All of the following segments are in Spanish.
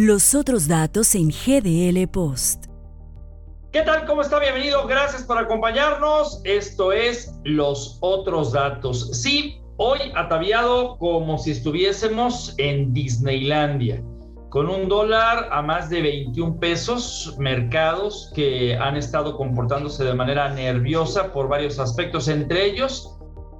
Los otros datos en GDL Post. ¿Qué tal? ¿Cómo está? Bienvenido. Gracias por acompañarnos. Esto es Los otros datos. Sí, hoy ataviado como si estuviésemos en Disneylandia, con un dólar a más de 21 pesos, mercados que han estado comportándose de manera nerviosa por varios aspectos, entre ellos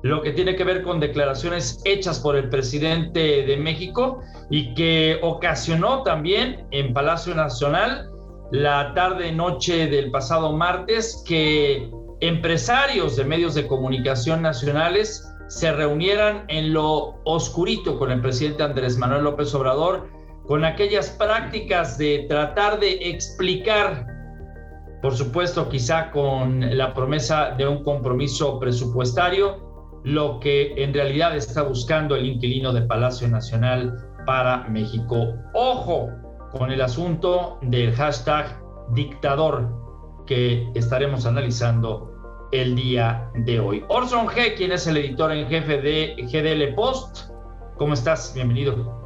lo que tiene que ver con declaraciones hechas por el presidente de México y que ocasionó también en Palacio Nacional la tarde-noche del pasado martes que empresarios de medios de comunicación nacionales se reunieran en lo oscurito con el presidente Andrés Manuel López Obrador, con aquellas prácticas de tratar de explicar, por supuesto quizá con la promesa de un compromiso presupuestario, lo que en realidad está buscando el inquilino de Palacio Nacional para México. Ojo con el asunto del hashtag dictador que estaremos analizando el día de hoy. Orson G., quien es el editor en jefe de GDL Post. ¿Cómo estás? Bienvenido.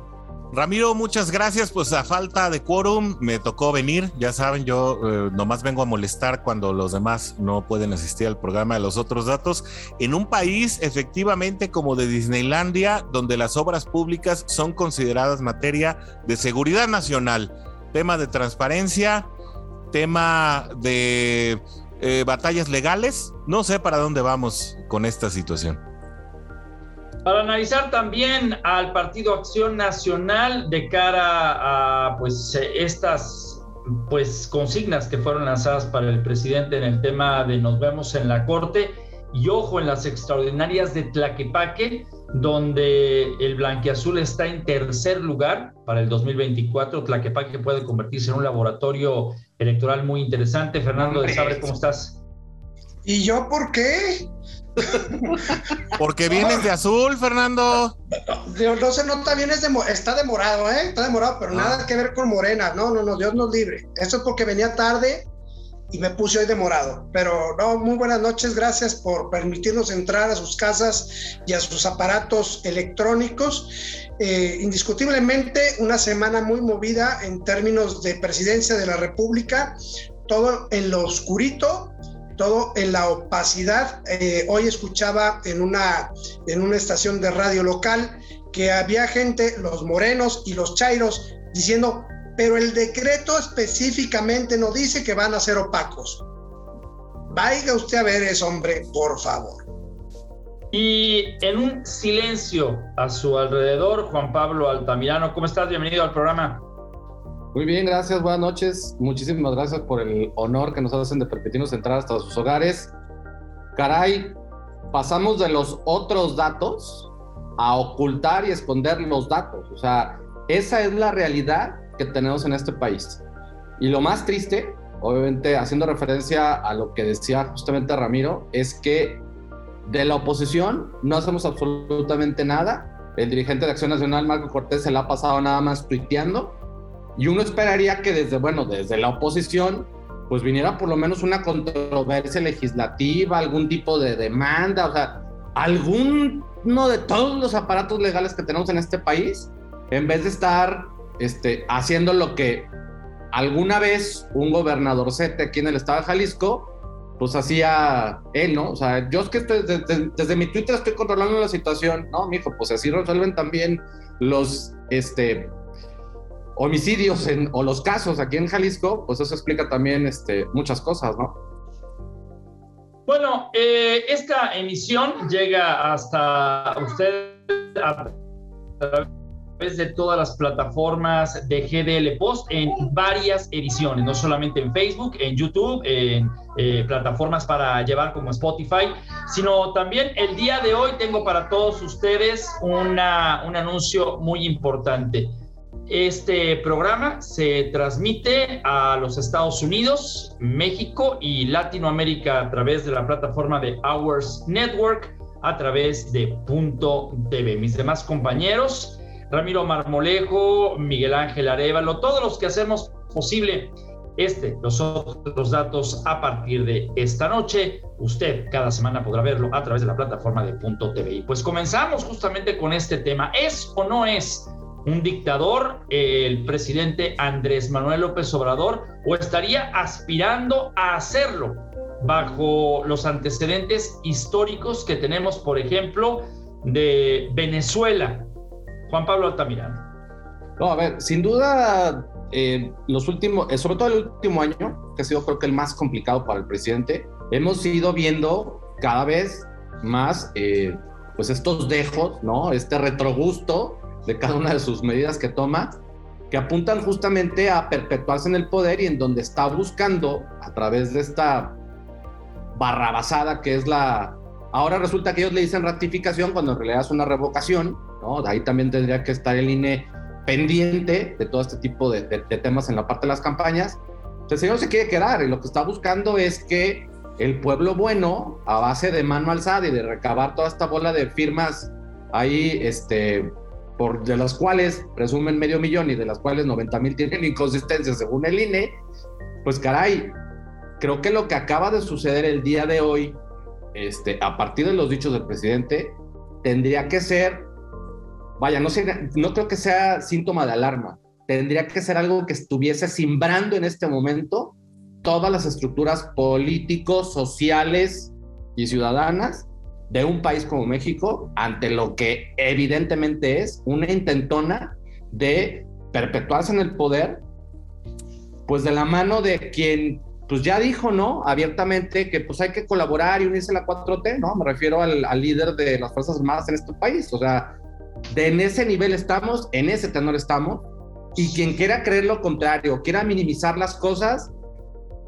Ramiro, muchas gracias. Pues a falta de quórum me tocó venir. Ya saben, yo eh, nomás vengo a molestar cuando los demás no pueden asistir al programa de los otros datos. En un país efectivamente como de Disneylandia, donde las obras públicas son consideradas materia de seguridad nacional, tema de transparencia, tema de eh, batallas legales. No sé para dónde vamos con esta situación. Para analizar también al Partido Acción Nacional de cara a pues estas pues consignas que fueron lanzadas para el presidente en el tema de nos vemos en la corte y ojo en las extraordinarias de Tlaquepaque donde el blanquiazul está en tercer lugar para el 2024. Tlaquepaque puede convertirse en un laboratorio electoral muy interesante. Fernando de Sabre, ¿cómo estás? ¿Y yo por qué? Porque vienes de azul, Fernando. No, se nota bien, es está demorado, ¿eh? Está demorado, pero nada ah. que ver con Morena. No, no, no, Dios nos libre. Eso es porque venía tarde y me puse hoy demorado. Pero no, muy buenas noches, gracias por permitirnos entrar a sus casas y a sus aparatos electrónicos. Eh, indiscutiblemente una semana muy movida en términos de presidencia de la República, todo en lo oscurito, todo en la opacidad. Eh, hoy escuchaba en una, en una estación de radio local que había gente, los morenos y los chairos, diciendo, pero el decreto específicamente no dice que van a ser opacos. Vaya usted a ver eso, hombre, por favor. Y en un silencio a su alrededor, Juan Pablo Altamirano, ¿cómo estás? Bienvenido al programa. Muy bien, gracias, buenas noches. Muchísimas gracias por el honor que nos hacen de permitirnos entrar hasta sus hogares. Caray, pasamos de los otros datos a ocultar y esconder los datos. O sea, esa es la realidad que tenemos en este país. Y lo más triste, obviamente haciendo referencia a lo que decía justamente Ramiro, es que de la oposición no hacemos absolutamente nada. El dirigente de Acción Nacional, Marco Cortés, se la ha pasado nada más tuiteando y uno esperaría que desde, bueno, desde la oposición, pues viniera por lo menos una controversia legislativa, algún tipo de demanda, o sea, alguno de todos los aparatos legales que tenemos en este país, en vez de estar este, haciendo lo que alguna vez un gobernador sete aquí en el estado de Jalisco, pues hacía él, ¿no? O sea, yo es que desde, desde, mi Twitter estoy controlando la situación, ¿no, mijo? Pues así resuelven también los, este, homicidios en, o los casos aquí en Jalisco, pues eso explica también este, muchas cosas, ¿no? Bueno, eh, esta emisión llega hasta usted a través de todas las plataformas de GDL Post en varias ediciones, no solamente en Facebook, en YouTube, en eh, plataformas para llevar como Spotify, sino también el día de hoy tengo para todos ustedes una, un anuncio muy importante. Este programa se transmite a los Estados Unidos, México y Latinoamérica a través de la plataforma de Hours Network, a través de Punto TV. Mis demás compañeros, Ramiro Marmolejo, Miguel Ángel Arevalo, todos los que hacemos posible este, los otros datos a partir de esta noche. Usted cada semana podrá verlo a través de la plataforma de Punto TV. Pues comenzamos justamente con este tema. ¿Es o no es un dictador, el presidente Andrés Manuel López Obrador, o estaría aspirando a hacerlo bajo los antecedentes históricos que tenemos, por ejemplo, de Venezuela. Juan Pablo Altamirano. No, a ver, sin duda, eh, los últimos, eh, sobre todo el último año, que ha sido creo que el más complicado para el presidente, hemos ido viendo cada vez más, eh, pues estos dejos, ¿no? Este retrogusto de cada una de sus medidas que toma, que apuntan justamente a perpetuarse en el poder y en donde está buscando, a través de esta barrabasada que es la... Ahora resulta que ellos le dicen ratificación cuando en realidad es una revocación, ¿no? Ahí también tendría que estar el INE pendiente de todo este tipo de, temas en la parte de las campañas. El señor se quiere quedar y lo que está buscando es que el pueblo bueno, a base de mano alzada y de recabar toda esta bola de firmas ahí, este, de las cuales presumen medio millón y de las cuales 90 mil tienen inconsistencias según el INE, pues caray, creo que lo que acaba de suceder el día de hoy, este, a partir de los dichos del presidente, tendría que ser, vaya, no, sé, no creo que sea síntoma de alarma, tendría que ser algo que estuviese simbrando en este momento todas las estructuras políticos, sociales y ciudadanas de un país como México ante lo que evidentemente es una intentona de perpetuarse en el poder, pues de la mano de quien pues ya dijo, ¿no? Abiertamente que pues hay que colaborar y unirse a la 4T, ¿no? Me refiero al, líder de las Fuerzas Armadas en este país. O sea, de en ese nivel estamos, en ese tenor estamos, y quien quiera creer lo contrario, quiera minimizar las cosas,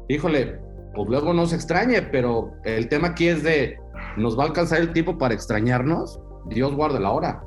híjole, pues luego no se extrañe, pero el tema aquí es de, ¿nos va a alcanzar el tiempo para extrañarnos? Dios guarde la hora.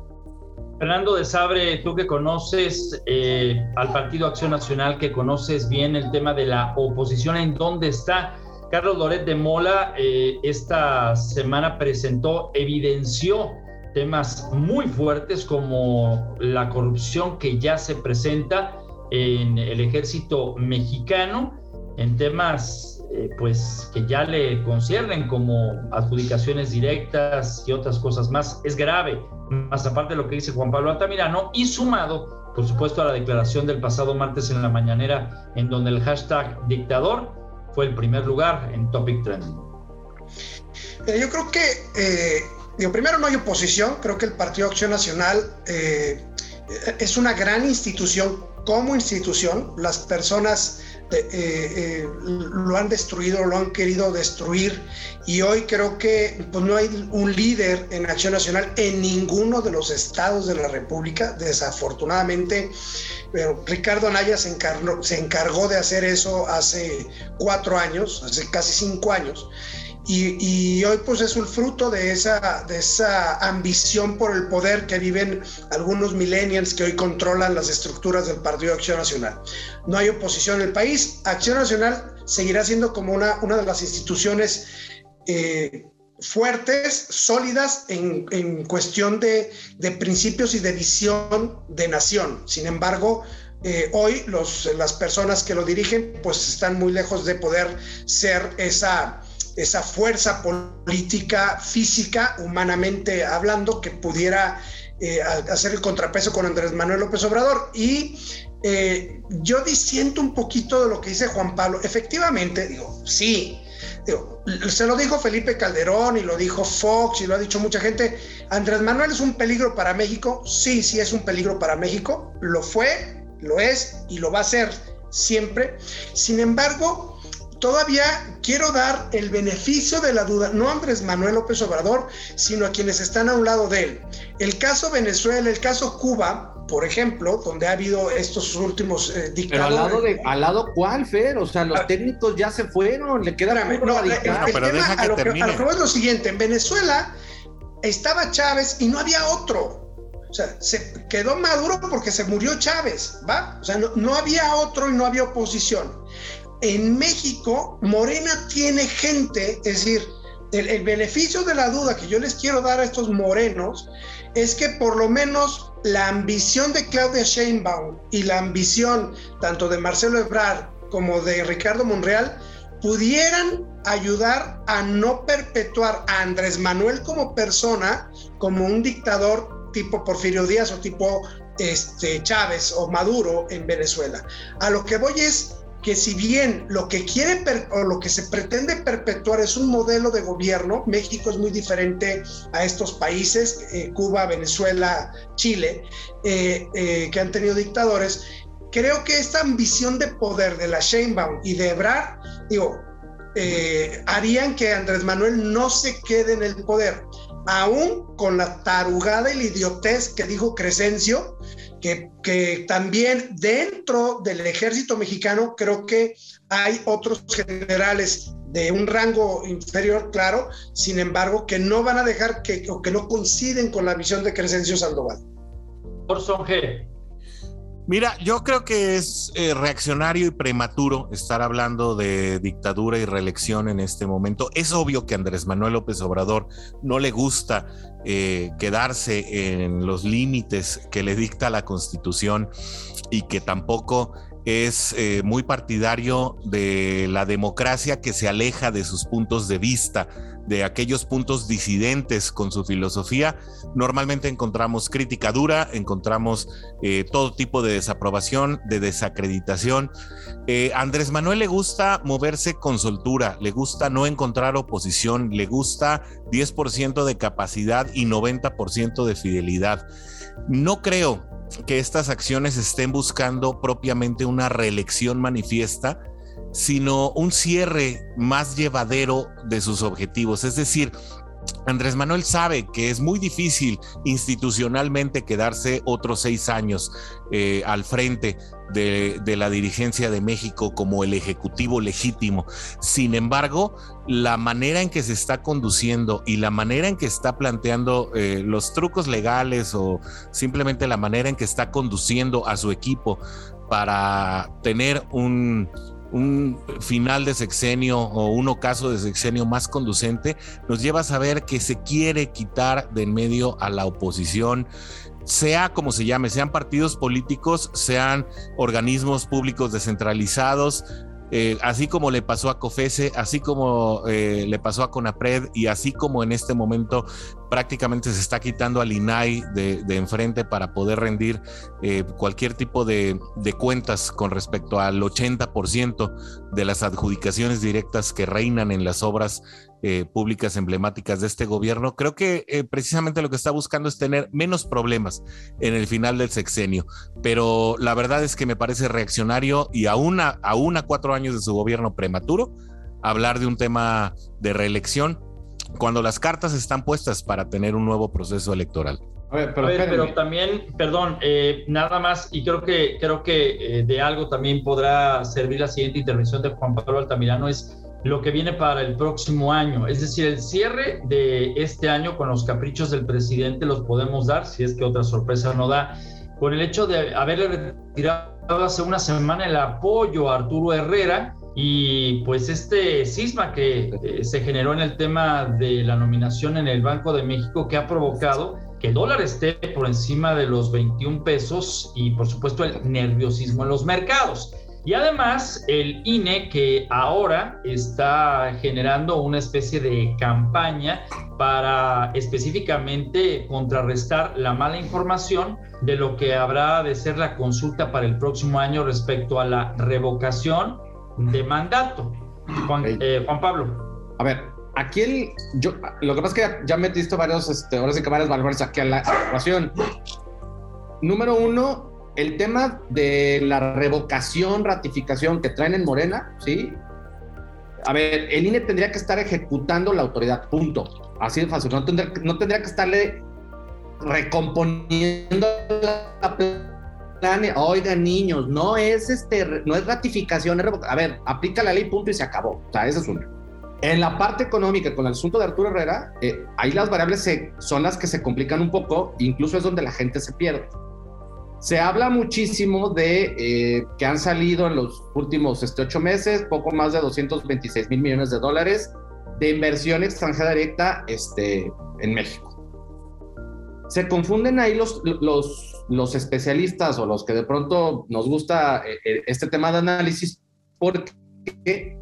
Fernando de Sabre, tú que conoces eh, al Partido Acción Nacional, que conoces bien el tema de la oposición, ¿en dónde está? Carlos Loret de Mola eh, esta semana presentó, evidenció temas muy fuertes como la corrupción que ya se presenta en el ejército mexicano, en temas eh, pues que ya le conciernen como adjudicaciones directas y otras cosas más, es grave, más aparte de lo que dice Juan Pablo Altamirano, y sumado, por supuesto, a la declaración del pasado martes en la mañanera, en donde el hashtag dictador fue el primer lugar en Topic Trending. yo creo que, eh, digo, primero no hay oposición, creo que el Partido Acción Nacional eh, es una gran institución como institución, las personas eh, eh, lo han destruido, lo han querido destruir y hoy creo que pues, no hay un líder en Acción Nacional en ninguno de los estados de la República, desafortunadamente. Pero Ricardo Anaya se encargó, se encargó de hacer eso hace cuatro años, hace casi cinco años. Y, hoy pues es un fruto de esa, de esa ambición por el poder que viven algunos millennials que hoy controlan las estructuras del Partido Acción Nacional. No hay oposición en el país. Acción Nacional seguirá siendo como una, una de las instituciones eh, fuertes, sólidas en, en cuestión de, de, principios y de visión de nación. Sin embargo, eh, hoy los, las personas que lo dirigen pues están muy lejos de poder ser esa esa fuerza política, física, humanamente hablando, que pudiera eh, hacer el contrapeso con Andrés Manuel López Obrador. Y eh, yo disiento un poquito de lo que dice Juan Pablo. Efectivamente, digo, sí, se lo dijo Felipe Calderón y lo dijo Fox y lo ha dicho mucha gente. Andrés Manuel es un peligro para México. Sí, sí es un peligro para México. Lo fue, lo es y lo va a ser siempre. Sin embargo, todavía quiero dar el beneficio de la duda, no a Andrés Manuel López Obrador, sino a quienes están a un lado de él. El caso Venezuela, el caso Cuba, por ejemplo, donde ha habido estos últimos eh, dictadores. Pero al lado, de, ¿al lado cuál, Fer? O sea, los ah. técnicos ya se fueron, le queda no, el, el, pero tema, a, lo que, a lo que es lo siguiente, en Venezuela estaba Chávez y no había otro. O sea, se quedó Maduro porque se murió Chávez, ¿va? O sea, no, no había otro y no había oposición en México, Morena tiene gente, es decir, el, beneficio de la duda que yo les quiero dar a estos morenos es que por lo menos la ambición de Claudia Sheinbaum y la ambición tanto de Marcelo Ebrard como de Ricardo Monreal pudieran ayudar a no perpetuar a Andrés Manuel como persona, como un dictador tipo Porfirio Díaz o tipo este, Chávez o Maduro en Venezuela. A lo que voy es que si bien lo que quiere o lo que se pretende perpetuar es un modelo de gobierno, México es muy diferente a estos países, eh, Cuba, Venezuela, Chile, eh, eh, que han tenido dictadores, creo que esta ambición de poder de la Sheinbaum y de Ebrard, digo, harían que Andrés Manuel no se quede en el poder, aún con la tarugada y la idiotez que dijo Crescencio, que, también dentro del ejército mexicano creo que hay otros generales de un rango inferior, claro, sin embargo, que no van a dejar que, o que no coinciden con la visión de Crescencio Sandoval. Por G. Mira, yo creo que es eh, reaccionario y prematuro estar hablando de dictadura y reelección en este momento. Es obvio que Andrés Manuel López Obrador no le gusta eh, quedarse en los límites que le dicta la Constitución y que tampoco es eh, muy partidario de la democracia que se aleja de sus puntos de vista, de aquellos puntos disidentes con su filosofía. Normalmente encontramos crítica dura, encontramos eh, todo tipo de desaprobación, de desacreditación. Eh, Andrés Manuel le gusta moverse con soltura, le gusta no encontrar oposición, le gusta 10% de capacidad y 90% de fidelidad. No creo que estas acciones estén buscando propiamente una reelección manifiesta, sino un cierre más llevadero de sus objetivos. Es decir, Andrés Manuel sabe que es muy difícil institucionalmente quedarse otros seis años eh, al frente de, la dirigencia de México como el ejecutivo legítimo. Sin embargo, la manera en que se está conduciendo y la manera en que está planteando eh, los trucos legales o simplemente la manera en que está conduciendo a su equipo para tener un, un final de sexenio o un ocaso de sexenio más conducente, nos lleva a saber que se quiere quitar de en medio a la oposición, sea como se llame, sean partidos políticos, sean organismos públicos descentralizados, eh, así como le pasó a COFESE, así como eh, le pasó a CONAPRED y así como en este momento prácticamente se está quitando al INAI de, enfrente para poder rendir eh, cualquier tipo de, de, cuentas con respecto al 80% de las adjudicaciones directas que reinan en las obras eh, públicas emblemáticas de este gobierno, creo que eh, precisamente lo que está buscando es tener menos problemas en el final del sexenio. Pero la verdad es que me parece reaccionario y aún a, aún a cuatro años de su gobierno prematuro, hablar de un tema de reelección cuando las cartas están puestas para tener un nuevo proceso electoral. A ver, pero, también, perdón, eh, nada más, y creo que, creo que de algo también podrá servir la siguiente intervención de Juan Pablo Altamirano, es lo que viene para el próximo año. Es decir, el cierre de este año con los caprichos del presidente los podemos dar, si es que otra sorpresa no da, por el hecho de haberle retirado hace una semana el apoyo a Arturo Herrera y pues este cisma que eh, se generó en el tema de la nominación en el Banco de México que ha provocado que el dólar esté por encima de los 21 pesos y por supuesto el nerviosismo en los mercados. Y además el INE que ahora está generando una especie de campaña para específicamente contrarrestar la mala información de lo que habrá de ser la consulta para el próximo año respecto a la revocación de mandato. Juan, eh, Pablo. A ver, aquí el, yo, lo que pasa es que ya, metiste varios, este, ahora sí que varios valores aquí a la ecuación. Número uno, el tema de la revocación, ratificación que traen en Morena, ¿sí? A ver, el INE tendría que estar ejecutando la autoridad, punto. Así de fácil. No tendría, no tendría que estarle recomponiendo la plan. Oigan, niños, no es este, no es ratificación, es A ver, aplica la ley, punto, y se acabó. O sea, eso es uno. En la parte económica, con el asunto de Arturo Herrera, eh, ahí las variables se, son las que se complican un poco, incluso es donde la gente se pierde. Se habla muchísimo de eh, que han salido en los últimos este, ocho meses poco más de 226 mil millones de dólares de inversión extranjera directa este, en México. Se confunden ahí los, los, los especialistas o los que de pronto nos gusta eh, eh, este tema de análisis porque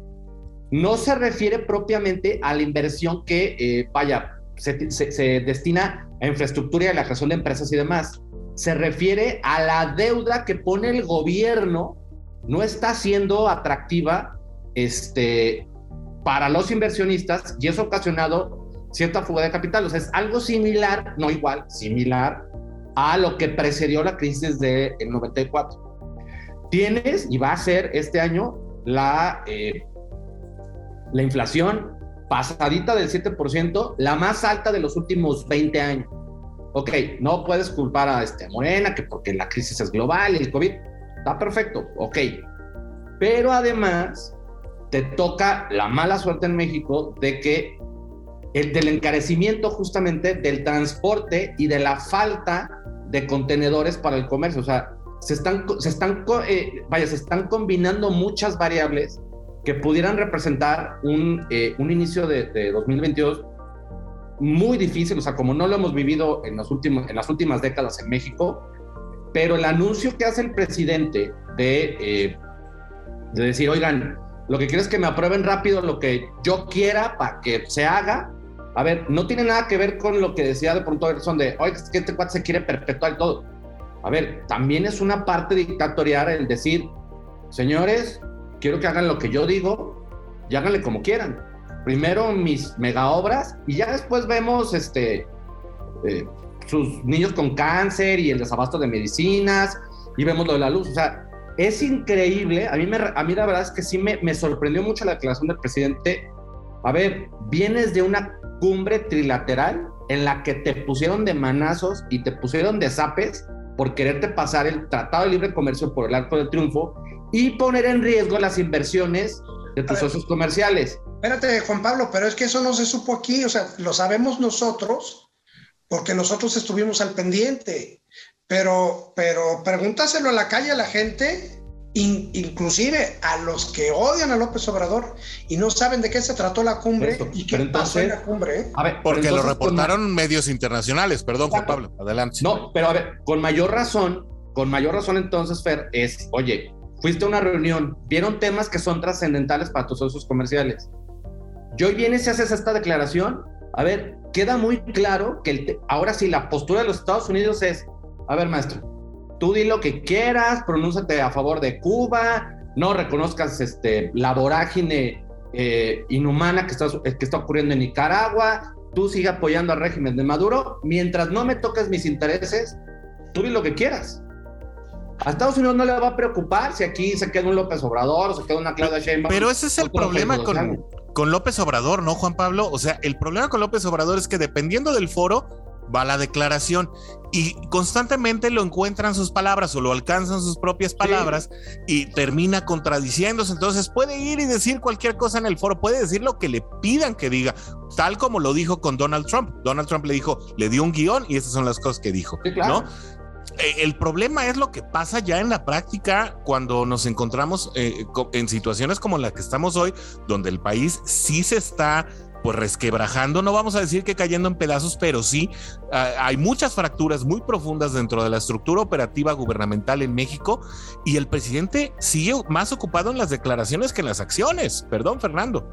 no se refiere propiamente a la inversión que, vaya, se, se, se destina a infraestructura y a la creación de empresas y demás se refiere a la deuda que pone el gobierno, no está siendo atractiva este, para los inversionistas y eso ha ocasionado cierta fuga de capital. O sea, es algo similar, no igual, similar a lo que precedió la crisis del 94. Tienes, y va a ser este año, la, eh, la inflación pasadita del 7%, la más alta de los últimos 20 años. Ok, no puedes culpar a este, Morena, que porque la crisis es global el COVID, está perfecto, ok. Pero además, te toca la mala suerte en México de que el del encarecimiento justamente del transporte y de la falta de contenedores para el comercio. O sea, se están, se están, eh, vaya, se están combinando muchas variables que pudieran representar un, eh, un inicio de, de, 2022 muy difícil, o sea, como no lo hemos vivido en, los últimos, en las últimas décadas en México, pero el anuncio que hace el presidente de, eh, de decir, oigan, lo que quiero es que me aprueben rápido lo que yo quiera para que se haga. A ver, no tiene nada que ver con lo que decía de pronto Gerson de, oye, que este cuate se quiere perpetuar todo. A ver, también es una parte dictatorial el decir, señores, quiero que hagan lo que yo digo y háganle como quieran. Primero mis mega obras y ya después vemos este, eh, sus niños con cáncer y el desabasto de medicinas y vemos lo de la luz. O sea, es increíble. A mí, me, a mí la verdad es que sí me, me sorprendió mucho la declaración del presidente. A ver, vienes de una cumbre trilateral en la que te pusieron de manazos y te pusieron de zapes por quererte pasar el Tratado de Libre Comercio por el Arco del Triunfo y poner en riesgo las inversiones de tus socios comerciales. Espérate, Juan Pablo, pero es que eso no se supo aquí, o sea, lo sabemos nosotros porque nosotros estuvimos al pendiente, pero, pero pregúntaselo a la calle a la gente, in, inclusive a los que odian a López Obrador y no saben de qué se trató la cumbre Esto, y qué entonces, pasó en la cumbre. ¿eh? A ver, porque entonces, lo reportaron con... medios internacionales, perdón, Juan Pablo, adelante. No, pero a ver, con mayor razón, con mayor razón entonces, Fer, es, oye, fuiste a una reunión, vieron temas que son trascendentales para tus socios comerciales. Y hoy vienes y haces esta declaración. A ver, queda muy claro que el ahora sí la postura de los Estados Unidos es, a ver, maestro, tú di lo que quieras, pronúnciate a favor de Cuba, no reconozcas este, la vorágine eh, inhumana que está, que está ocurriendo en Nicaragua, tú sigue apoyando al régimen de Maduro, mientras no me toques mis intereses, tú di lo que quieras. A Estados Unidos no le va a preocupar si aquí se queda un López Obrador o se queda una Claudia Sheinbaum. Pero ese es el problema con, con López Obrador, ¿no, Juan Pablo? O sea, el problema con López Obrador es que dependiendo del foro va la declaración y constantemente lo encuentran sus palabras o lo alcanzan sus propias palabras sí. y termina contradiciéndose. Entonces puede ir y decir cualquier cosa en el foro, puede decir lo que le pidan que diga, tal como lo dijo con Donald Trump. Donald Trump le dijo, le dio un guion y esas son las cosas que dijo, sí, claro. ¿no? el problema es lo que pasa ya en la práctica cuando nos encontramos eh, en situaciones como la que estamos hoy, donde el país sí se está pues resquebrajando, no vamos a decir que cayendo en pedazos, pero sí hay muchas fracturas muy profundas dentro de la estructura operativa gubernamental en México y el presidente sigue más ocupado en las declaraciones que en las acciones. Perdón, Fernando.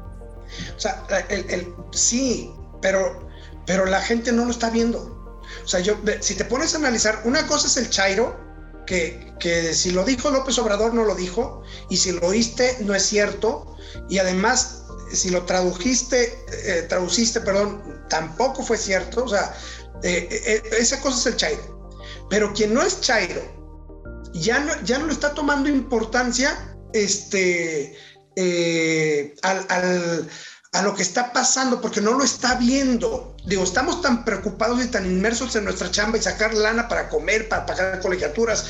O sea, el, el, sí, pero, pero la gente no lo está viendo. O sea, yo, si te pones a analizar, una cosa es el Chairo, que, que, si lo dijo López Obrador no lo dijo, y si lo oíste no es cierto, y además si lo tradujiste, eh, traduciste, perdón, tampoco fue cierto, o sea, eh, eh, esa cosa es el Chairo. Pero quien no es Chairo, ya no, ya no le está tomando importancia este, al a lo que está pasando porque no lo está viendo. Digo, estamos tan preocupados y tan inmersos en nuestra chamba y sacar lana para comer, para pagar colegiaturas,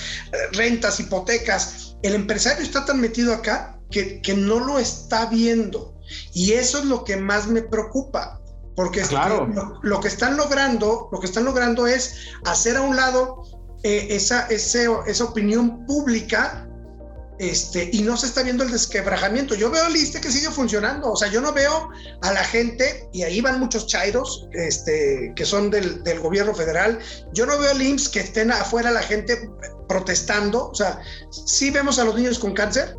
rentas, hipotecas. El empresario está tan metido acá que, que no lo está viendo. Y eso es lo que más me preocupa. Porque claro. lo, lo, que están logrando, lo que están logrando es hacer a un lado eh, esa, ese, esa opinión pública este, y no se está viendo el desquebrajamiento. Yo veo el ISTE que sigue funcionando, o sea, yo no veo a la gente, y ahí van muchos chairos este, que son del, del gobierno federal, yo no veo el IMSS que estén afuera la gente protestando, o sea, sí vemos a los niños con cáncer,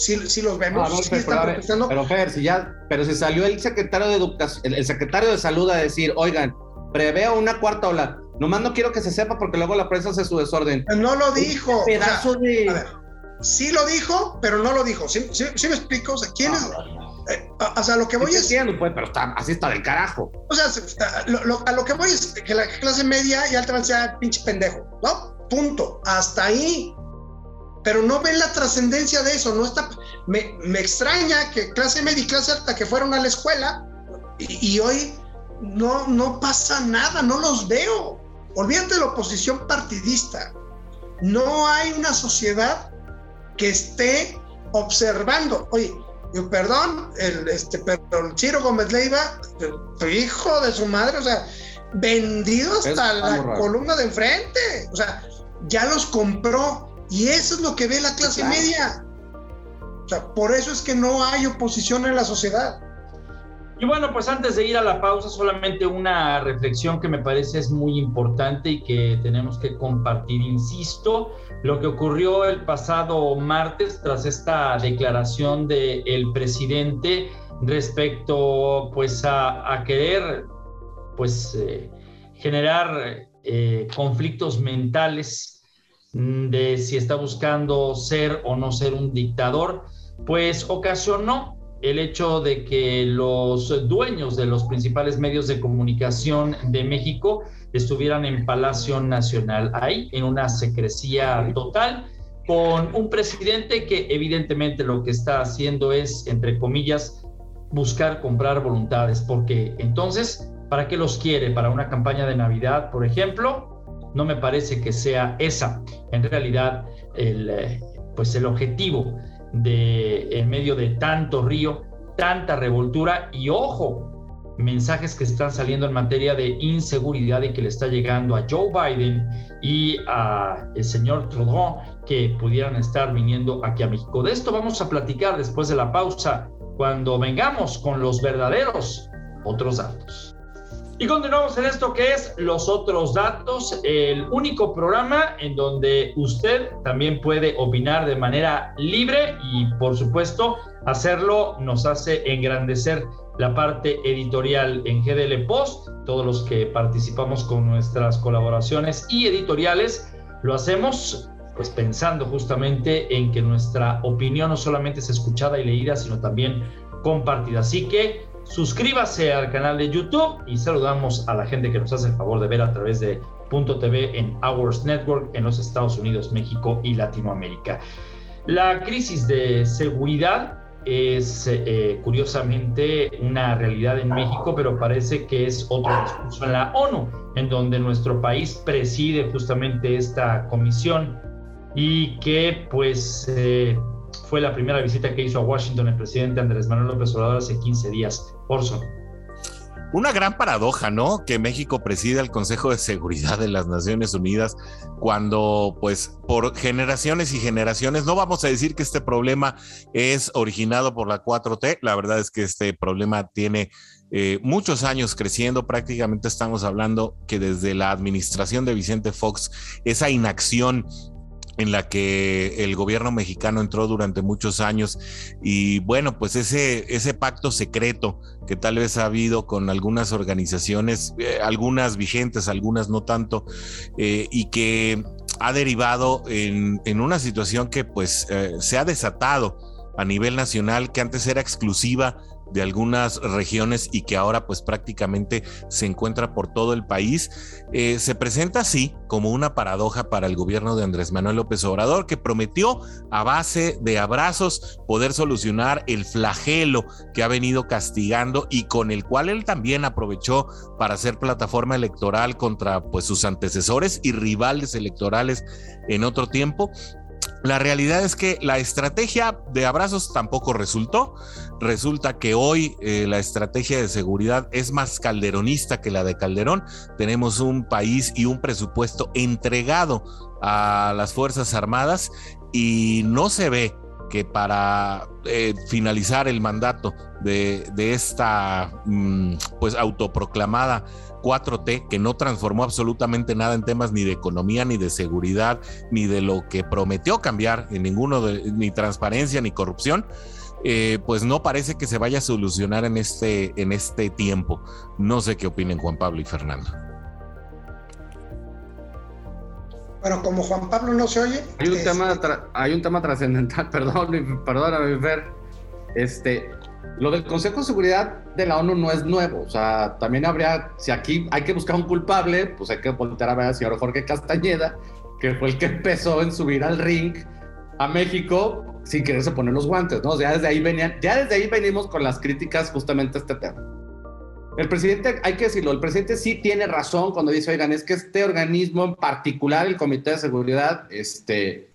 sí, sí los vemos, no, no, sí pero, están protestando. Pero Fer, si ya, pero se salió el secretario de educación, el, el secretario de salud a decir, oigan, preveo una cuarta ola. Nomás no quiero que se sepa porque luego la prensa hace su desorden. No lo dijo. pedazo de. A ver, sí lo dijo, pero no lo dijo. ¿Sí, sí, sí me explico? O sea, ¿quién es? Eh, o sea, lo que voy es. entiendo, pues, pero está, así está del carajo. O sea, se- lo- lo- a lo que voy es que la clase media y alta sea pinche pendejo, ¿no? Punto. Hasta ahí. Pero no ven la trascendencia de eso. No está. Me, me extraña que clase media y clase alta que fueron a la escuela y, y hoy no, no pasa nada, no los veo. Olvídate de la oposición partidista. No hay una sociedad que esté observando. Oye, yo, perdón, el, este, pero el Chiro Gómez Leiva, hijo de su madre, o sea, vendido hasta la raro. columna de enfrente. O sea, ya los compró. Y eso es lo que ve la clase claro. media. O sea, por eso es que no hay oposición en la sociedad. Y bueno, pues antes de ir a la pausa, solamente una reflexión que me parece es muy importante y que tenemos que compartir. Insisto, lo que ocurrió el pasado martes tras esta declaración del presidente respecto pues a, a querer pues eh, generar eh, conflictos mentales de si está buscando ser o no ser un dictador, pues ocasionó el hecho de que los dueños de los principales medios de comunicación de México estuvieran en Palacio Nacional, ahí en una secrecía total, con un presidente que evidentemente lo que está haciendo es, entre comillas, buscar comprar voluntades, porque entonces, ¿para qué los quiere? ¿Para una campaña de Navidad, por ejemplo? No me parece que sea esa, en realidad, el, eh, pues el objetivo de en medio de tanto río, tanta revoltura y ojo, mensajes que están saliendo en materia de inseguridad y que le está llegando a Joe Biden y a el señor Trudeau que pudieran estar viniendo aquí a México. De esto vamos a platicar después de la pausa cuando vengamos con los verdaderos otros datos. Y continuamos en esto que es Los Otros Datos, el único programa en donde usted también puede opinar de manera libre y por supuesto hacerlo nos hace engrandecer la parte editorial en GDL Post. Todos los que participamos con nuestras colaboraciones y editoriales lo hacemos pues pensando justamente en que nuestra opinión no solamente es escuchada y leída, sino también compartida. Así que suscríbase al canal de YouTube y saludamos a la gente que nos hace el favor de ver a través de Punto TV en Hours Network en los Estados Unidos, México y Latinoamérica. La crisis de seguridad es eh, curiosamente una realidad en México, pero parece que es otro discurso en la ONU, en donde nuestro país preside justamente esta comisión y que pues eh, fue la primera visita que hizo a Washington el presidente Andrés Manuel López Obrador hace 15 días. Orson. Una gran paradoja, ¿no? Que México presida el Consejo de Seguridad de las Naciones Unidas cuando, pues, por generaciones y generaciones, no vamos a decir que este problema es originado por la 4T, la verdad es que este problema tiene eh, muchos años creciendo, prácticamente estamos hablando que desde la administración de Vicente Fox, esa inacción en la que el gobierno mexicano entró durante muchos años y bueno, pues ese, ese pacto secreto que tal vez ha habido con algunas organizaciones, eh, algunas vigentes, algunas no tanto, eh, y que ha derivado en, en una situación que pues eh, se ha desatado a nivel nacional, que antes era exclusiva de algunas regiones y que ahora pues prácticamente se encuentra por todo el país, eh, se presenta así como una paradoja para el gobierno de Andrés Manuel López Obrador, que prometió a base de abrazos poder solucionar el flagelo que ha venido castigando y con el cual él también aprovechó para hacer plataforma electoral contra pues sus antecesores y rivales electorales en otro tiempo. La realidad es que la estrategia de abrazos tampoco resultó. Resulta que hoy eh, la estrategia de seguridad es más calderonista que la de Calderón. Tenemos un país y un presupuesto entregado a las Fuerzas Armadas y no se ve que para eh, finalizar el mandato de, de esta mm, pues autoproclamada 4T, que no transformó absolutamente nada en temas ni de economía, ni de seguridad, ni de lo que prometió cambiar en ninguno de ni transparencia ni corrupción, eh, pues no parece que se vaya a solucionar en este, en este tiempo. No sé qué opinen Juan Pablo y Fernando. Bueno, como Juan Pablo no se oye. Hay un es- tema, tra- hay un tema trascendental, perdón, perdóname, Fer. Este, lo del Consejo de Seguridad de la ONU no es nuevo. O sea, también habría, si aquí hay que buscar un culpable, pues hay que voltear a ver al señor Jorge Castañeda, que fue el que empezó en subir al ring a México sin quererse poner los guantes, ¿no? O sea, ya desde ahí venían, ya desde ahí venimos con las críticas justamente a este tema. El presidente, hay que decirlo, el presidente sí tiene razón cuando dice, oigan, es que este organismo en particular, el Comité de Seguridad, este,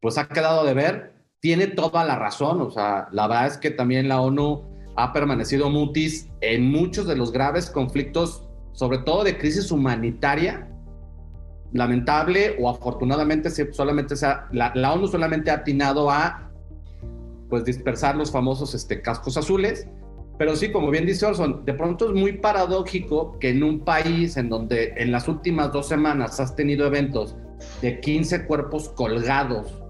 pues ha quedado de ver, tiene toda la razón, o sea, la verdad es que también la ONU ha permanecido mutis en muchos de los graves conflictos, sobre todo de crisis humanitaria, lamentable o afortunadamente solamente la ONU solamente ha atinado a pues dispersar los famosos este, cascos azules, pero sí, como bien dice Orson, de pronto es muy paradójico que en un país en donde en las últimas dos semanas has tenido eventos de 15 cuerpos colgados,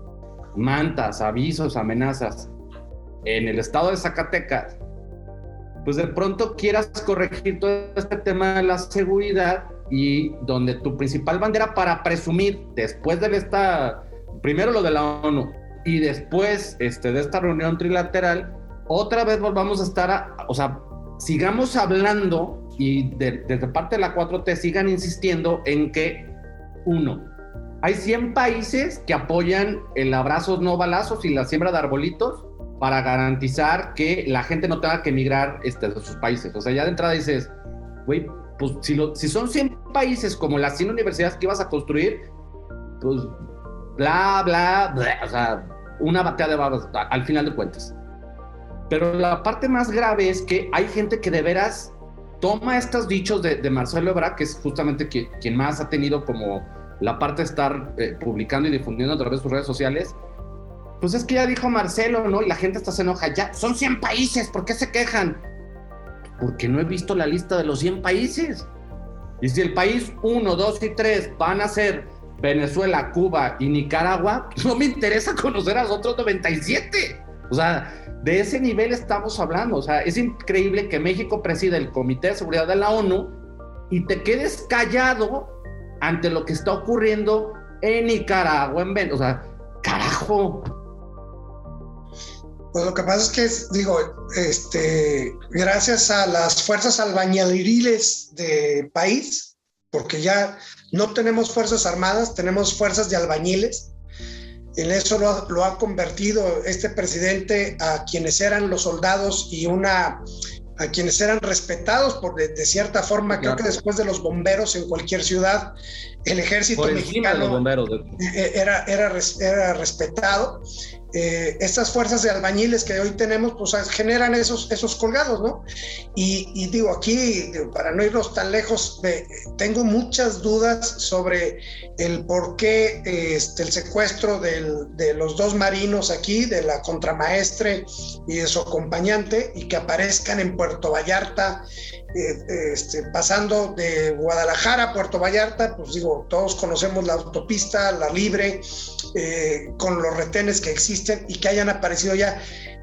mantas, avisos, amenazas, en el estado de Zacatecas, pues de pronto quieras corregir todo este tema de la seguridad y donde tu principal bandera para presumir después de esta, primero lo de la ONU y después este, de esta reunión trilateral, otra vez volvamos a estar, a- o sea, sigamos hablando y de- desde parte de la 4T sigan insistiendo en que, uno, hay 100 países que apoyan el abrazos no balazos y la siembra de arbolitos para garantizar que la gente no tenga que emigrar este, de sus países. O sea, ya de entrada dices, güey, pues si, lo- si son 100 países como las 100 universidades que ibas a construir, pues bla, bla, bla, o sea, una batea de babas al final de cuentas. Pero la parte más grave es que hay gente que de veras toma estos dichos de, de Marcelo Ebrard, que es justamente qui- quien más ha tenido como la parte de estar eh, publicando y difundiendo a través de sus redes sociales. Pues es que ya dijo Marcelo, ¿no? Y la gente hasta se enoja. Ya, son 100 países, ¿por qué se quejan? Porque no he visto la lista de los 100 países. Y si el país 1, 2 y 3 van a ser Venezuela, Cuba y Nicaragua, no me interesa conocer a los otros 97. O sea, de ese nivel estamos hablando. O sea, es increíble que México presida el Comité de Seguridad de la ONU y te quedes callado ante lo que está ocurriendo en Nicaragua, en Venezuela. O sea, carajo. Pues lo que pasa es que, digo, este, gracias a las fuerzas albañililes de país, porque ya no tenemos fuerzas armadas, tenemos fuerzas de albañiles. En eso lo ha, lo ha convertido este presidente a quienes eran los soldados y una a quienes eran respetados por de, de cierta forma, creo Claro. que después de los bomberos en cualquier ciudad, el ejército Por encima de mexicano los bomberos. de- eh, era, era, era respetado. Eh, estas fuerzas de albañiles que hoy tenemos, pues generan esos, esos colgados, ¿no? Y, y digo, aquí, para no irnos tan lejos, de- tengo muchas dudas sobre el por qué este, el secuestro del- de los dos marinos aquí, de la contramaestre y de su acompañante, y que aparezcan en Puerto Vallarta, eh, este, pasando de Guadalajara a Puerto Vallarta, pues digo, todos conocemos la autopista, la libre, eh, con los retenes que existen y que hayan aparecido ya.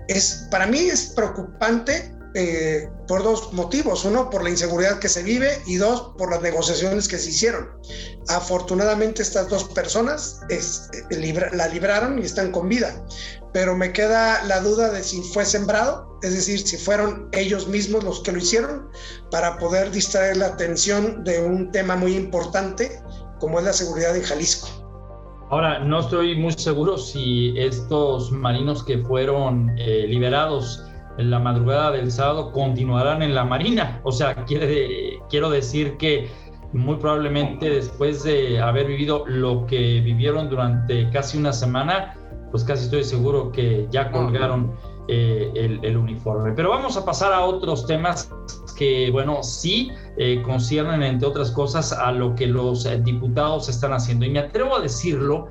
Es, para mí es preocupante eh, por dos motivos. Uno, por la inseguridad que se vive y dos, por las negociaciones que se hicieron. Afortunadamente estas dos personas eh, la libraron y están con vida. Pero me queda la duda de si fue sembrado, es decir, si fueron ellos mismos los que lo hicieron para poder distraer la atención de un tema muy importante como es la seguridad en Jalisco. Ahora, no estoy muy seguro si estos marinos que fueron eh, liberados en la madrugada del sábado continuarán en la Marina. O sea, quiere, quiero decir que muy probablemente después de haber vivido lo que vivieron durante casi una semana, pues casi estoy seguro que ya colgaron eh, el, el uniforme. Pero vamos a pasar a otros temas que, bueno, sí eh, conciernen, entre otras cosas, a lo que los eh, diputados están haciendo. Y me atrevo a decirlo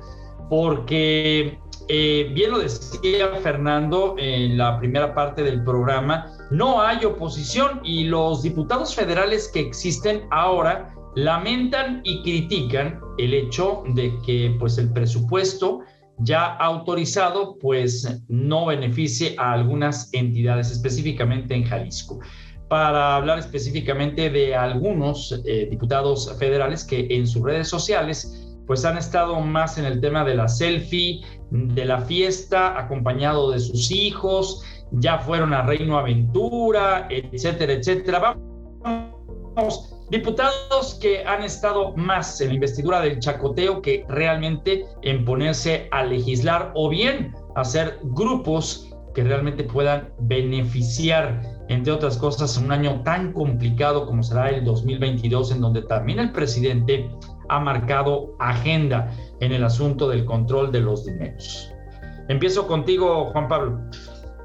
porque, eh, bien lo decía Fernando en la primera parte del programa, no hay oposición y los diputados federales que existen ahora lamentan y critican el hecho de que pues el presupuesto ya autorizado pues no beneficie a algunas entidades específicamente en Jalisco. Para hablar específicamente de algunos eh, diputados federales que en sus redes sociales pues han estado más en el tema de la selfie, de la fiesta, acompañado de sus hijos, ya fueron a Reino Aventura, etcétera, etcétera. Vamos, diputados que han estado más en la investidura del chacoteo que realmente en ponerse a legislar o bien hacer grupos que realmente puedan beneficiar, entre otras cosas, un año tan complicado como será el 2022, en donde también el presidente ha marcado agenda en el asunto del control de los dineros. Empiezo contigo, Juan Pablo.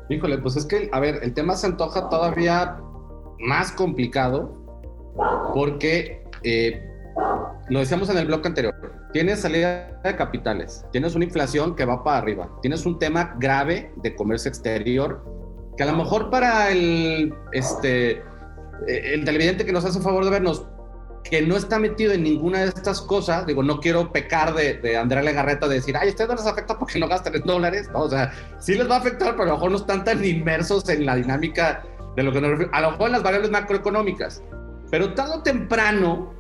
Híjole, pues es que, a ver, el tema se antoja todavía más complicado porque, eh, lo decíamos en el bloque anterior, tienes salida de capitales, tienes una inflación que va para arriba, tienes un tema grave de comercio exterior que a lo mejor para el, este, eh, el televidente que nos hace favor de vernos que no está metido en ninguna de estas cosas, digo, no quiero pecar de, de Andrea Legarreta de decir, ay, ustedes no les afecta porque no gastan en dólares, ¿no? O sea, sí les va a afectar, pero a lo mejor no están tan inmersos en la dinámica de lo que nos refiero, a lo mejor en las variables macroeconómicas, pero tarde o temprano,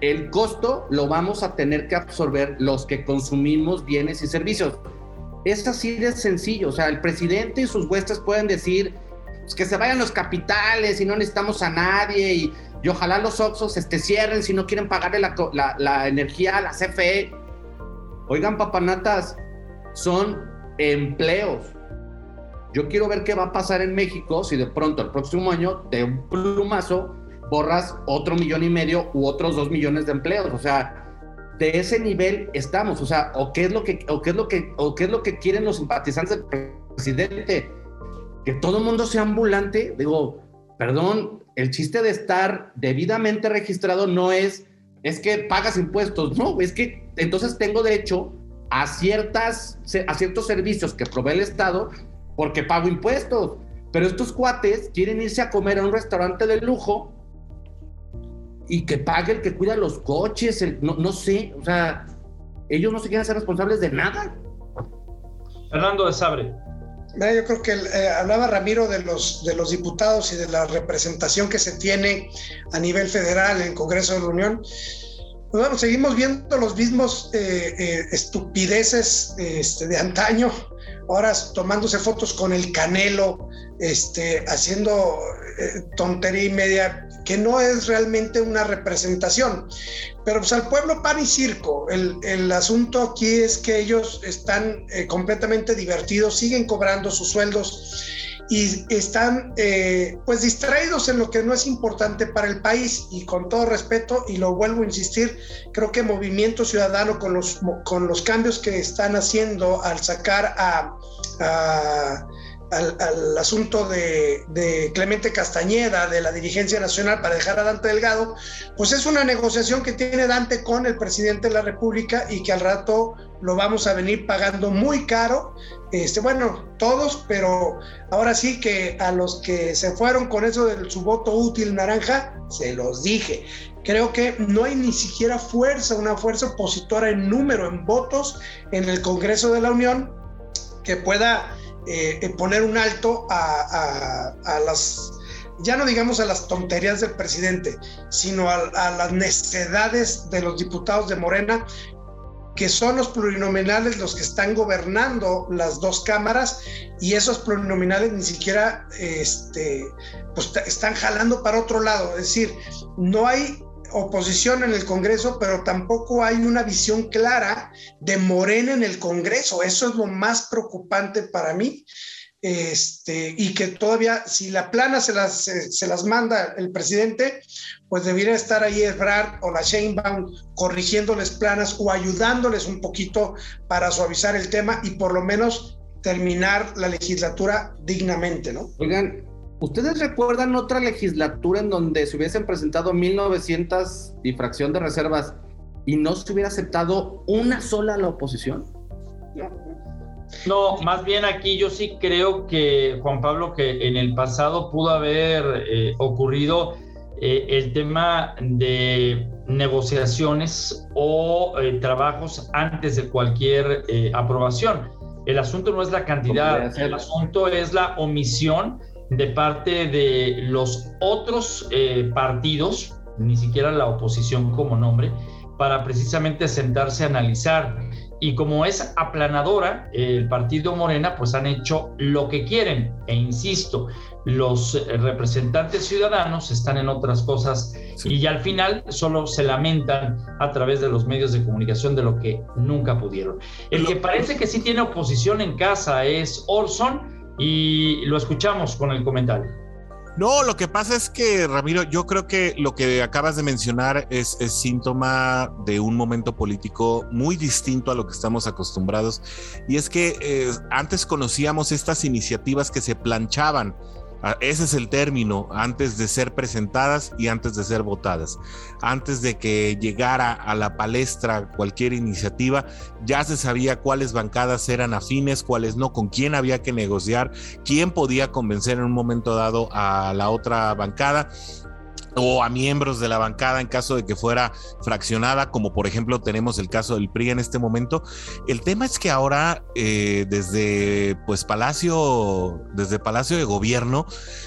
el costo lo vamos a tener que absorber los que consumimos bienes y servicios. Es así de sencillo, o sea, el presidente y sus huestes pueden decir pues, que se vayan los capitales y no necesitamos a nadie y y ojalá los Oxos este, cierren si no quieren pagarle la, la, energía a la CFE. Oigan, papanatas, son empleos. Yo quiero ver qué va a pasar en México si de pronto el próximo año, de un plumazo, borras otro millón y medio u otros dos millones de empleos. O sea, de ese nivel estamos. O sea, o qué es lo que, o qué es lo que, o qué es lo que quieren los simpatizantes del presidente. Que todo el mundo sea ambulante. Digo, perdón, el chiste de estar debidamente registrado no es, es que pagas impuestos, no, es que entonces tengo derecho a, ciertas, a ciertos servicios que provee el Estado porque pago impuestos. Pero estos cuates quieren irse a comer a un restaurante de lujo y que pague el que cuida los coches, no, no, sé, o sea, ellos no se quieren ser responsables de nada. Fernando de Sabre yo creo que eh, hablaba Ramiro de los, de los diputados y de la representación que se tiene a nivel federal en el Congreso de la Unión. Pues bueno, seguimos viendo los mismos eh, eh, estupideces este, de antaño, ahora tomándose fotos con el Canelo, este, haciendo tontería y media, que no es realmente una representación. Pero pues al pueblo pan y circo. El, asunto aquí es que ellos están eh, completamente divertidos, siguen cobrando sus sueldos y están eh, pues distraídos en lo que no es importante para el país y con todo respeto y lo vuelvo a insistir creo que Movimiento Ciudadano con los con los cambios que están haciendo al sacar a al, asunto de, Clemente Castañeda, de la dirigencia nacional, para dejar a Dante Delgado, pues es una negociación que tiene Dante con el presidente de la República y que al rato lo vamos a venir pagando muy caro. Este, bueno, todos, pero ahora sí que a los que se fueron con eso de su voto útil naranja, se los dije. Creo que no hay ni siquiera fuerza, una fuerza opositora en número, en votos en el Congreso de la Unión que pueda eh, poner un alto a, las, ya no digamos a las tonterías del presidente, sino a, las necedades de los diputados de Morena, que son los plurinominales los que están gobernando las dos cámaras y esos plurinominales ni siquiera este, pues, están jalando para otro lado. Es decir, no hay oposición en el Congreso, pero tampoco hay una visión clara de Morena en el Congreso. Eso es lo más preocupante para mí. Este, y que todavía, si la plana se las, se, las manda el presidente, pues debiera estar ahí Ebrard o la Sheinbaum corrigiéndoles planas o ayudándoles un poquito para suavizar el tema y por lo menos terminar la legislatura dignamente, ¿no? Oigan, ¿Ustedes recuerdan otra legislatura en donde se hubiesen presentado 1900 y fracción de reservas y no se hubiera aceptado una sola la oposición? No, más bien aquí yo sí creo que, Juan Pablo, que en el pasado pudo haber eh, ocurrido eh, el tema de negociaciones o eh, trabajos antes de cualquier aprobación. El asunto no es la cantidad, el asunto es la omisión de parte de los otros eh, partidos ni siquiera la oposición como nombre, para precisamente sentarse a analizar. Y como es aplanadora, el partido Morena, pues han hecho lo que quieren. E insisto, los representantes ciudadanos están en otras cosas y al final solo se lamentan a través de los medios de comunicación de lo que nunca pudieron. El que parece que sí tiene oposición en casa es Orson y lo escuchamos con el comentario. No, lo que pasa es que, Ramiro, yo creo que lo que acabas de mencionar es, síntoma de un momento político muy distinto a lo que estamos acostumbrados. Y es que eh, antes conocíamos estas iniciativas que se planchaban ese es el término, antes de ser presentadas y antes de ser votadas. Antes de que llegara a la palestra cualquier iniciativa, ya se sabía cuáles bancadas eran afines, cuáles no, con quién había que negociar, quién podía convencer en un momento dado a la otra bancada o a miembros de la bancada en caso de que fuera fraccionada, como por ejemplo tenemos el caso del PRI en este momento. El tema es que ahora eh, desde pues Palacio, desde Palacio de Gobierno,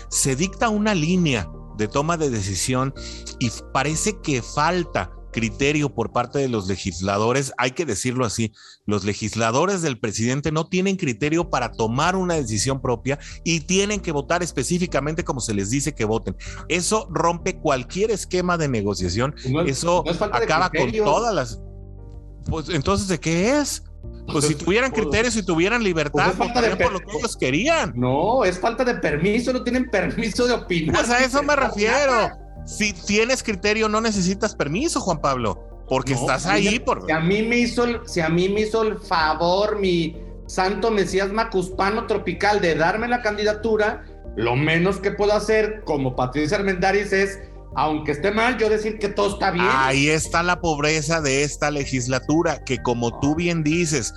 se dicta una línea de toma de decisión y parece que falta criterio por parte de los legisladores, hay que decirlo así, los legisladores del presidente no tienen criterio para tomar una decisión propia y tienen que votar específicamente como se les dice que voten. Eso rompe cualquier esquema de negociación, eso acaba con todas las... Pues entonces, ¿de qué es? Pues si tuvieran criterios, si tuvieran libertad, pues por lo que ellos querían. No, es falta de permiso, no tienen permiso de opinar. Pues a eso me refiero si tienes criterio, no necesitas permiso, Juan Pablo, porque estás ahí. Por... Si a mí me hizo el, si a mí me hizo el favor mi santo Mesías Macuspano Tropical de darme la candidatura, lo menos que puedo hacer como Patricia Armendáriz es, aunque esté mal, yo decir que todo está bien. Ahí está la pobreza de esta legislatura, que como tú bien dices,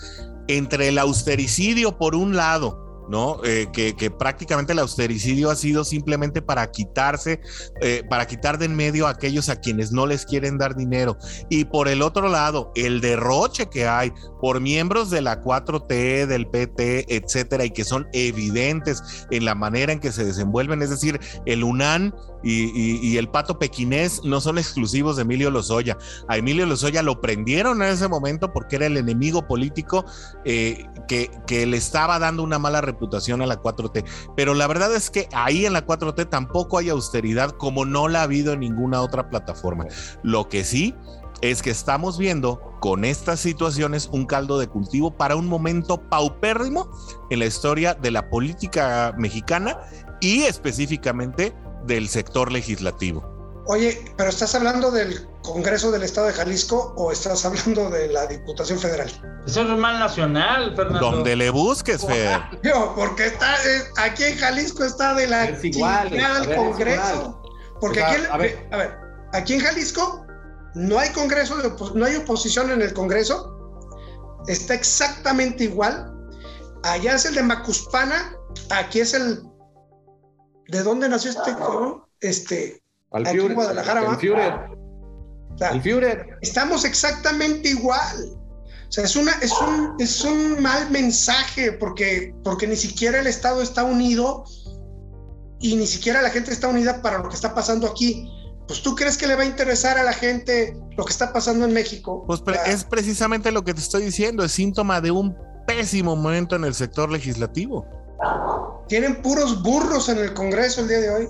entre el austericidio por un lado, ¿no? Eh, que, prácticamente el austericidio ha sido simplemente para quitarse, eh, para quitar de en medio a aquellos a quienes no les quieren dar dinero. Y por el otro lado, el derroche que hay por miembros de la 4T, del PT, etcétera, y que son evidentes en la manera en que se desenvuelven, es decir, el UNAN y, el pato pequinés no son exclusivos de Emilio Lozoya. A Emilio Lozoya lo prendieron en ese momento porque era el enemigo político eh, que, que le estaba dando una mala reputación a la 4T. Pero la verdad es que ahí en la 4T tampoco hay austeridad como no la ha habido en ninguna otra plataforma. Lo que sí es que estamos viendo con estas situaciones un caldo de cultivo para un momento paupérrimo en la historia de la política mexicana y específicamente del sector legislativo. Oye, pero ¿estás hablando del Congreso del Estado de Jalisco o estás hablando de la Diputación Federal? Eso es mal nacional, Fernando. Donde le busques, Fer. porque está, eh, aquí en Jalisco está de la es igual, Congreso. Porque aquí, a ver. a ver, aquí en Jalisco no hay Congreso, no hay oposición en el Congreso. Está exactamente igual. Allá es el de Macuspana, aquí es el. ¿De dónde nació este Este al Aquí en Guadalajara, el Führer. el Führer. Estamos exactamente igual. O sea, es, una, es, un, es un mal mensaje porque, porque ni siquiera el Estado está unido y ni siquiera la gente está unida para lo que está pasando aquí. Pues tú crees que le va a interesar a la gente lo que está pasando en México. Pues es precisamente lo que te estoy diciendo, es síntoma de un pésimo momento en el sector legislativo. Tienen puros burros en el Congreso el día de hoy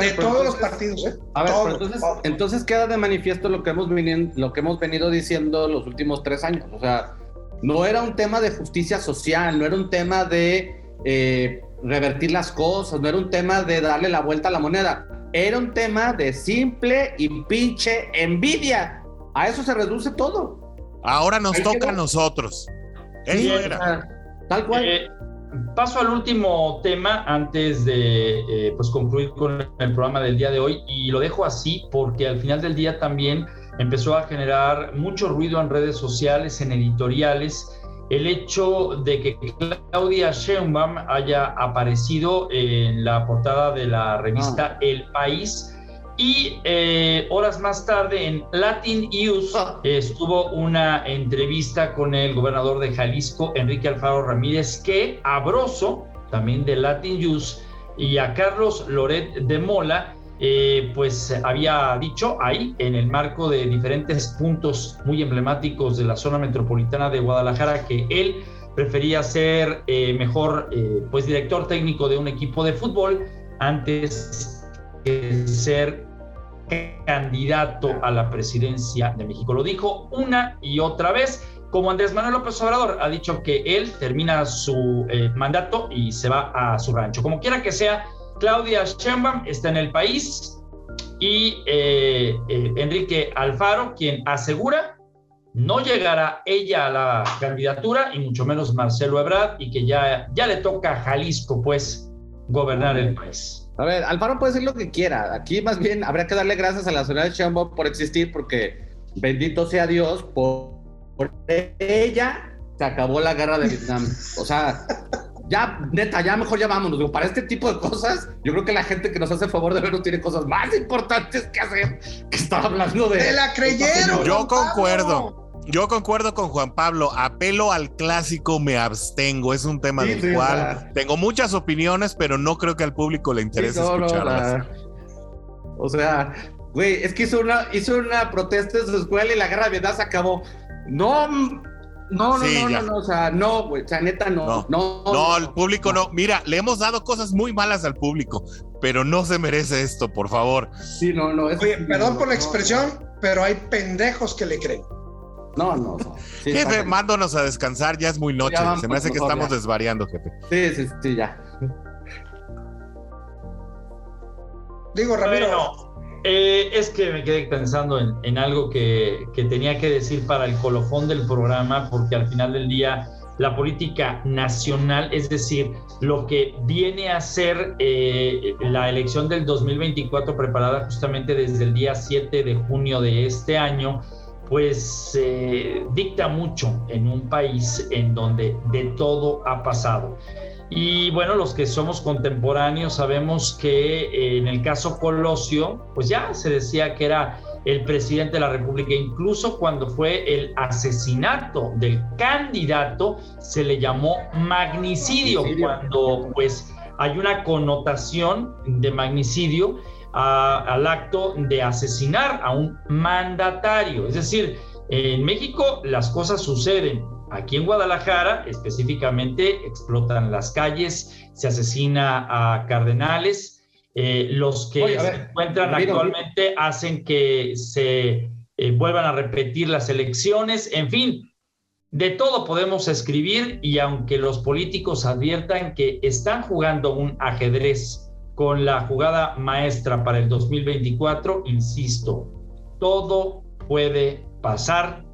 de todos los partidos, ¿eh? A ver, entonces, entonces, queda de manifiesto lo que, hemos venido, lo que hemos venido diciendo los últimos tres años. O sea, no era un tema de justicia social, no era un tema de eh, revertir las cosas, no era un tema de darle la vuelta a la moneda. Era un tema de simple y pinche envidia. A eso se reduce todo. Ahora nos toca a nosotros. Eso era. Tal cual. Eh, paso al último tema antes de eh, pues concluir con el programa del día de hoy y lo dejo así porque al final del día también empezó a generar mucho ruido en redes sociales, en editoriales, el hecho de que Claudia Sheinbaum haya aparecido en la portada de la revista ah. El País y eh, horas más tarde en Latin News ah. estuvo una entrevista con el gobernador de Jalisco, Enrique Alfaro Ramírez, que a Broso, también de Latin News, y a Carlos Loret de Mola, eh, pues había dicho ahí, en el marco de diferentes puntos muy emblemáticos de la zona metropolitana de Guadalajara, que él prefería ser eh, mejor eh, pues director técnico de un equipo de fútbol antes que ser candidato a la presidencia de México. Lo dijo una y otra vez, como Andrés Manuel López Obrador ha dicho que él termina su mandato y se va a su rancho. Como quiera que sea, Claudia Sheinbaum está en el país y eh, eh, Enrique Alfaro, quien asegura no llegará ella a la candidatura y mucho menos Marcelo Ebrard y que ya, ya le toca a Jalisco pues gobernar el país. A ver, Alfaro puede decir lo que quiera. Aquí más bien habría que darle gracias a la ciudad de Sheinbaum por existir porque bendito sea Dios por, por ella se acabó la guerra de Vietnam. O sea, ya, neta, ya mejor ya vámonos. Digo, para este tipo de cosas, yo creo que la gente que nos hace el favor de verlo tiene cosas más importantes que hacer que estar hablando de. ¡De la creyeron! Yo concuerdo. Yo concuerdo con Juan Pablo, apelo al clásico, me abstengo, es un tema Sí, del sí, cual tengo muchas opiniones, pero no creo que al público le interese Sí, no, no, escucharlas. la- O sea, güey, es que hizo una, hizo una protesta en su escuela y la guerra de Vietnam se acabó. No, mm, no, no, Sí, no, ya. no, no, o sea, no, güey, o sea, neta, no, No. no. No, el público no. Mira, le hemos dado cosas muy malas al público, pero no se merece esto, por favor. Sí, no, no. es- Oye, perdón por la no, expresión, pero hay pendejos que le creen. No, no, no. Sí, Jefe, mándonos a descansar, ya es muy noche. Vamos, se me hace que mejor estamos ya. desvariando, jefe. Sí, sí, sí, ya. Digo, Ramiro, Bueno, eh, es que me quedé pensando en, en algo que, que tenía que decir para el colofón del programa, porque al final del día la política nacional, es decir, lo que viene a ser eh, la elección del 2024 preparada justamente desde el día 7 de junio de este año, pues eh, dicta mucho en un país en donde de todo ha pasado. Y bueno, los que somos contemporáneos sabemos que eh, en el caso Colosio, pues ya se decía que era el presidente de la República. Incluso cuando fue el asesinato del candidato, se le llamó magnicidio, Magnicidio. cuando pues hay una connotación de magnicidio a- al acto de asesinar a un mandatario. Es decir, en México las cosas suceden. Aquí en Guadalajara específicamente explotan las calles, se asesina a cardenales. eh, los que Oye, se ver, encuentran actualmente hacen que se eh, vuelvan a repetir las elecciones. En fin, de todo podemos escribir y aunque los políticos adviertan que están jugando un ajedrez con la jugada maestra para el 2024, insisto, todo puede pasar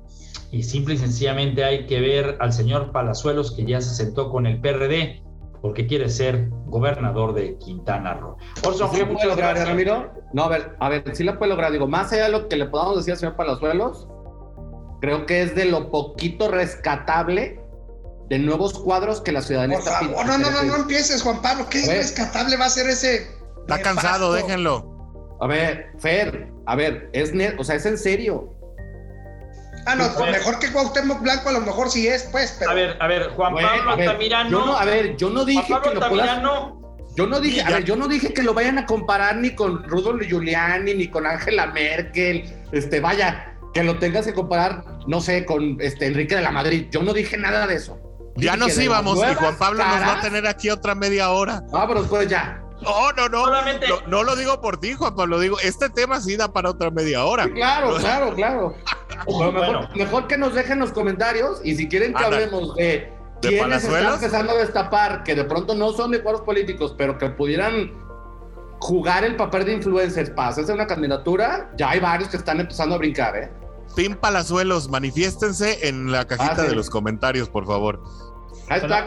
y simple y sencillamente hay que ver al señor Palazuelos que ya se sentó con el PRD porque quiere ser gobernador de Quintana Roo. Orson, ¿Sí muchas lograr, gracias. Ramiro? No, a ver, a ver, sí la puede lograr. Digo, más allá de lo que le podamos decir al señor Palazuelos, creo que es de lo poquito rescatable de nuevos cuadros que la ciudadanía por está favor, pidiendo. no, no, no, no empieces, Juan Pablo. ¿Qué A ver. rescatable va a ser ese? Está cansado, déjenlo. A ver, Fer, a ver, es net, o sea, es en serio. Ah, no, A ver. mejor que Cuauhtémoc Blanco, a lo mejor sí es, pues, pero. A ver, a ver, Juan Pablo a ver, Altamirano. yo no, a ver, yo no dije Juan que Pablo lo puedas- Altamirano Yo no dije, a ver, yo no dije que lo vayan a comparar ni con Rudolf Giuliani, ni con Angela Merkel, este, vaya, que lo tengas que comparar, no sé, con este Enrique de la Madrid. Yo no dije nada de eso. Ya nos íbamos y Juan Pablo nos va a tener aquí otra media hora. Pero pues ya. No, no, no. Solamente- No, no lo digo por ti, Juan Pablo. Digo, este tema sí da para otra media hora. Sí, claro, claro, claro. Mejor, Bueno. mejor que nos dejen los comentarios y si quieren que hablemos de ¿De quiénes están empezando a destapar, que de pronto no son de cuadros políticos, pero que pudieran jugar el papel de influencers para hacerse una candidatura, ya hay varios que están empezando a brincar, ¿eh? Team Palazuelos, manifiéstense en la cajita Ah, sí. de los comentarios, por favor. Ahí está.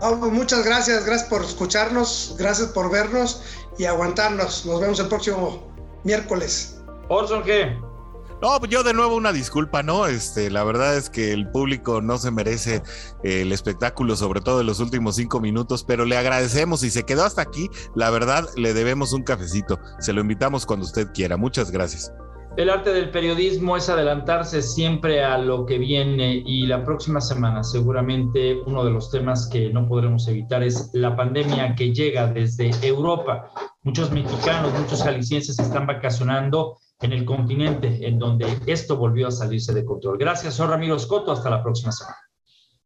Ah, pues, muchas gracias, gracias por escucharnos, gracias por vernos y aguantarnos. Nos vemos el próximo miércoles. Orson G. No, pues yo de nuevo una disculpa, ¿no? Este, la verdad es que el público no se merece eh, el espectáculo, sobre todo en los últimos cinco minutos, pero le agradecemos y se quedó hasta aquí. La verdad, le debemos un cafecito. Se lo invitamos cuando usted quiera. Muchas gracias. El arte del periodismo es adelantarse siempre a lo que viene y la próxima semana seguramente uno de los temas que no podremos evitar es la pandemia que llega desde Europa. muchos mexicanos, muchos jaliscienses están vacacionando en el continente en donde esto volvió a salirse de control. Gracias, soy Ramiro Scotto. Hasta la próxima semana.